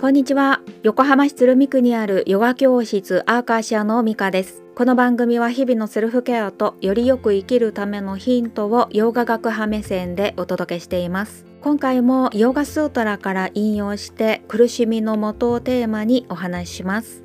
こんにちは。横浜市鶴見区にあるヨガ教室アーカーシアの美香です。この番組は日々のセルフケアとよりよく生きるためのヒントをヨガ学派目線でお届けしています。今回もヨガスートラから引用して苦しみの元をテーマにお話しします。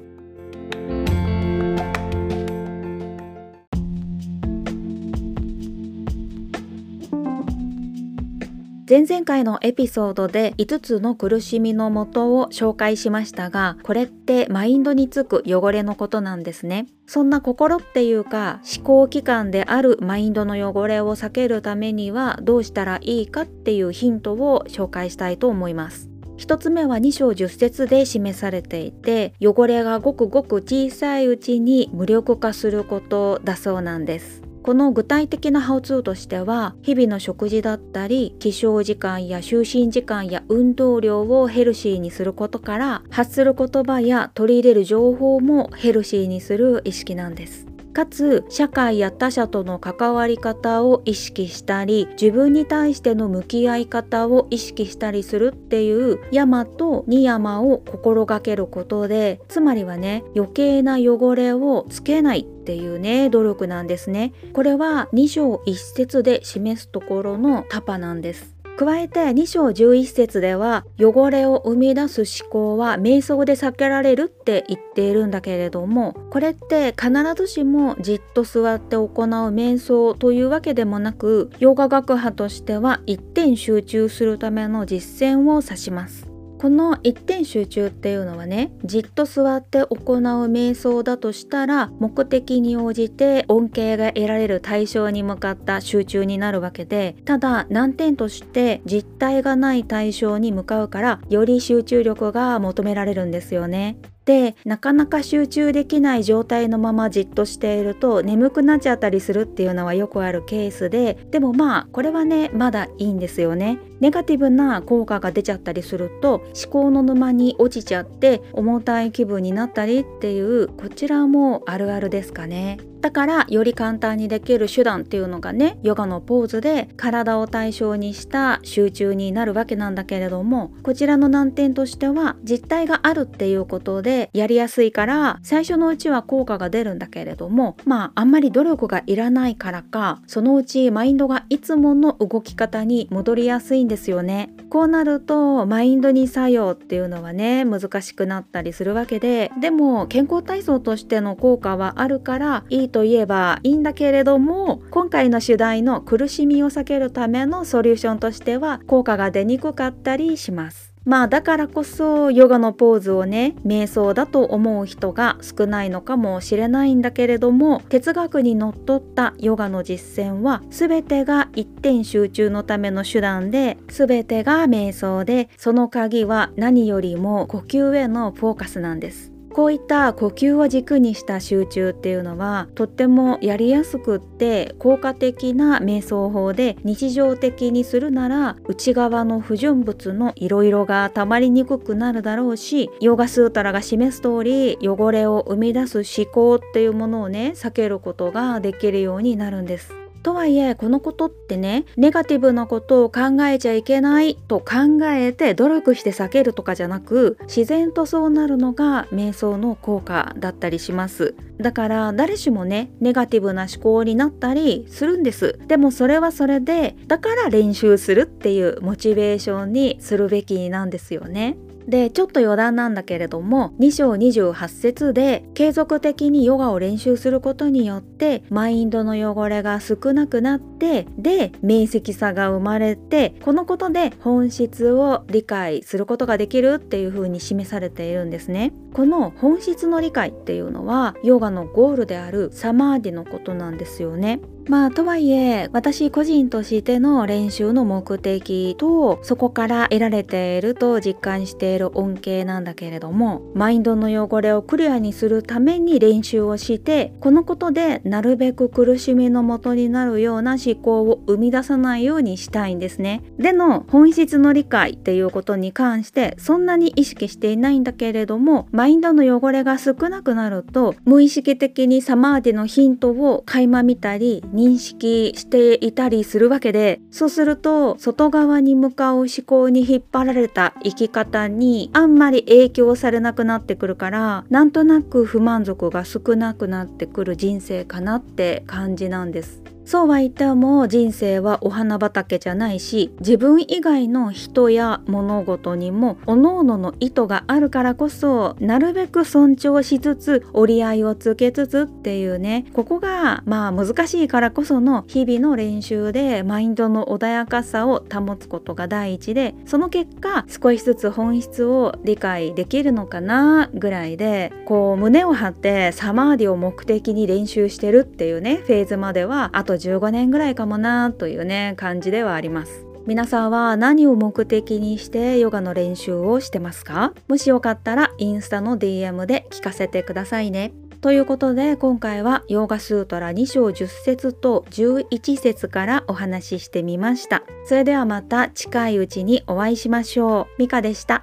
前々回のエピソードで5つの苦しみのもとを紹介しましたがこれってマインドにつく汚れのことなんですね。そんな心っていうか思考機関であるマインドの汚れを避けるためにはどうしたらいいかっていうヒントを紹介したいと思います。1つ目は2章10節で示されていて汚れがごくごく小さいうちに無力化することだそうなんです。この具体的なハウツーとしては日々の食事だったり起床時間や就寝時間や運動量をヘルシーにすることから発する言葉や取り入れる情報もヘルシーにする意識なんです。かつ社会や他者との関わり方を意識したり自分に対しての向き合い方を意識したりするっていう山と二山を心がけることでつまりはね余計な汚れをつけないっていうね努力なんですね。これは2章1節で示すところのタパなんです。加えて2章11節では汚れを生み出す思考は瞑想で避けられるって言っているんだけれどもこれって必ずしもじっと座って行う瞑想というわけでもなくヨガ学派としては一点集中するための実践を指します。この一点集中っていうのはねじっと座って行う瞑想だとしたら目的に応じて恩恵が得られる対象に向かった集中になるわけでただ難点として実体がない対象に向かうからより集中力が求められるんですよね。でなかなか集中できない状態のままじっとしていると眠くなっちゃったりするっていうのはよくあるケースででもまあこれはねまだいいんですよね。ネガティブな効果が出ちゃったりすると思考の沼に落ちちゃって重たい気分になったりっていうこちらもあるあるですかね。だからより簡単にできる手段っていうのがねヨガのポーズで体を対象にした集中になるわけなんだけれどもこちらの難点としては実体があるっていうことでやりやすいから最初のうちは効果が出るんだけれどもまああんまり努力がいらないからかそのうちマインドがいつもの動き方に戻りやすいんですよね。こうなるとマインドに作用っていうのはね難しくなったりするわけででも健康体操としての効果はあるからいいといえばいいんだけれども今回の主題の苦しみを避けるためのソリューションとしては効果が出にくかったりします。まあだからこそヨガのポーズをね瞑想だと思う人が少ないのかもしれないんだけれども哲学にのっとったヨガの実践は全てが一点集中のための手段で全てが瞑想でその鍵は何よりも呼吸へのフォーカスなんです。こういった呼吸を軸にした集中っていうのはとってもやりやすくって効果的な瞑想法で日常的にするなら内側の不純物のいろいろが溜まりにくくなるだろうしヨガスータラが示す通り汚れを生み出す思考っていうものをね避けることができるようになるんです。とはいえこのことってねネガティブなことを考えちゃいけないと考えて努力して避けるとかじゃなく自然とそうなるのが瞑想の効果だったりします。だから誰しもねネガティブな思考になったりするんです。でもそれはそれでだから練習するっていうモチベーションにするべきなんですよね。でちょっと余談なんだけれども2章28節で継続的にヨガを練習することによってマインドの汚れが少なくなってで明晰さが生まれてこのことで本質を理解することができるっていうふうに示されているんですね。この本質の理解っていうのはヨガのゴールであるサマーディのことなんですよね。まあとはいえ私個人としての練習の目的とそこから得られていると実感している恩恵なんだけれどもマインドの汚れをクリアにするために練習をしてこのことでなるべく苦しみの元になるような思考を生み出さないようにしたいんですね。での本質の理解っていうことに関してそんなに意識していないんだけれどもマインドの汚れが少なくなると無意識的にサマーディのヒントを垣間見たり認識していたりするわけでそうすると外側に向かう思考に引っ張られた生き方にあんまり影響されなくなってくるからなんとなく不満足が少なくなってくる人生かなって感じなんです。そうは言っても人生はお花畑じゃないし自分以外の人や物事にも各々の意図があるからこそなるべく尊重しつつ折り合いをつけつつっていうねここがまあ難しいからこその日々の練習でマインドの穏やかさを保つことが第一でその結果少しずつ本質を理解できるのかなぐらいでこう胸を張ってサマーディを目的に練習してるっていうねフェーズまではあと15年ぐらいかもなというね感じではあります。皆さんは何を目的にしてヨガの練習をしてますか？もしよかったらインスタの DM で聞かせてくださいね。ということで今回はヨーガスートラ2章10節と11節からお話ししてみました。それではまた近いうちにお会いしましょう。ミカでした。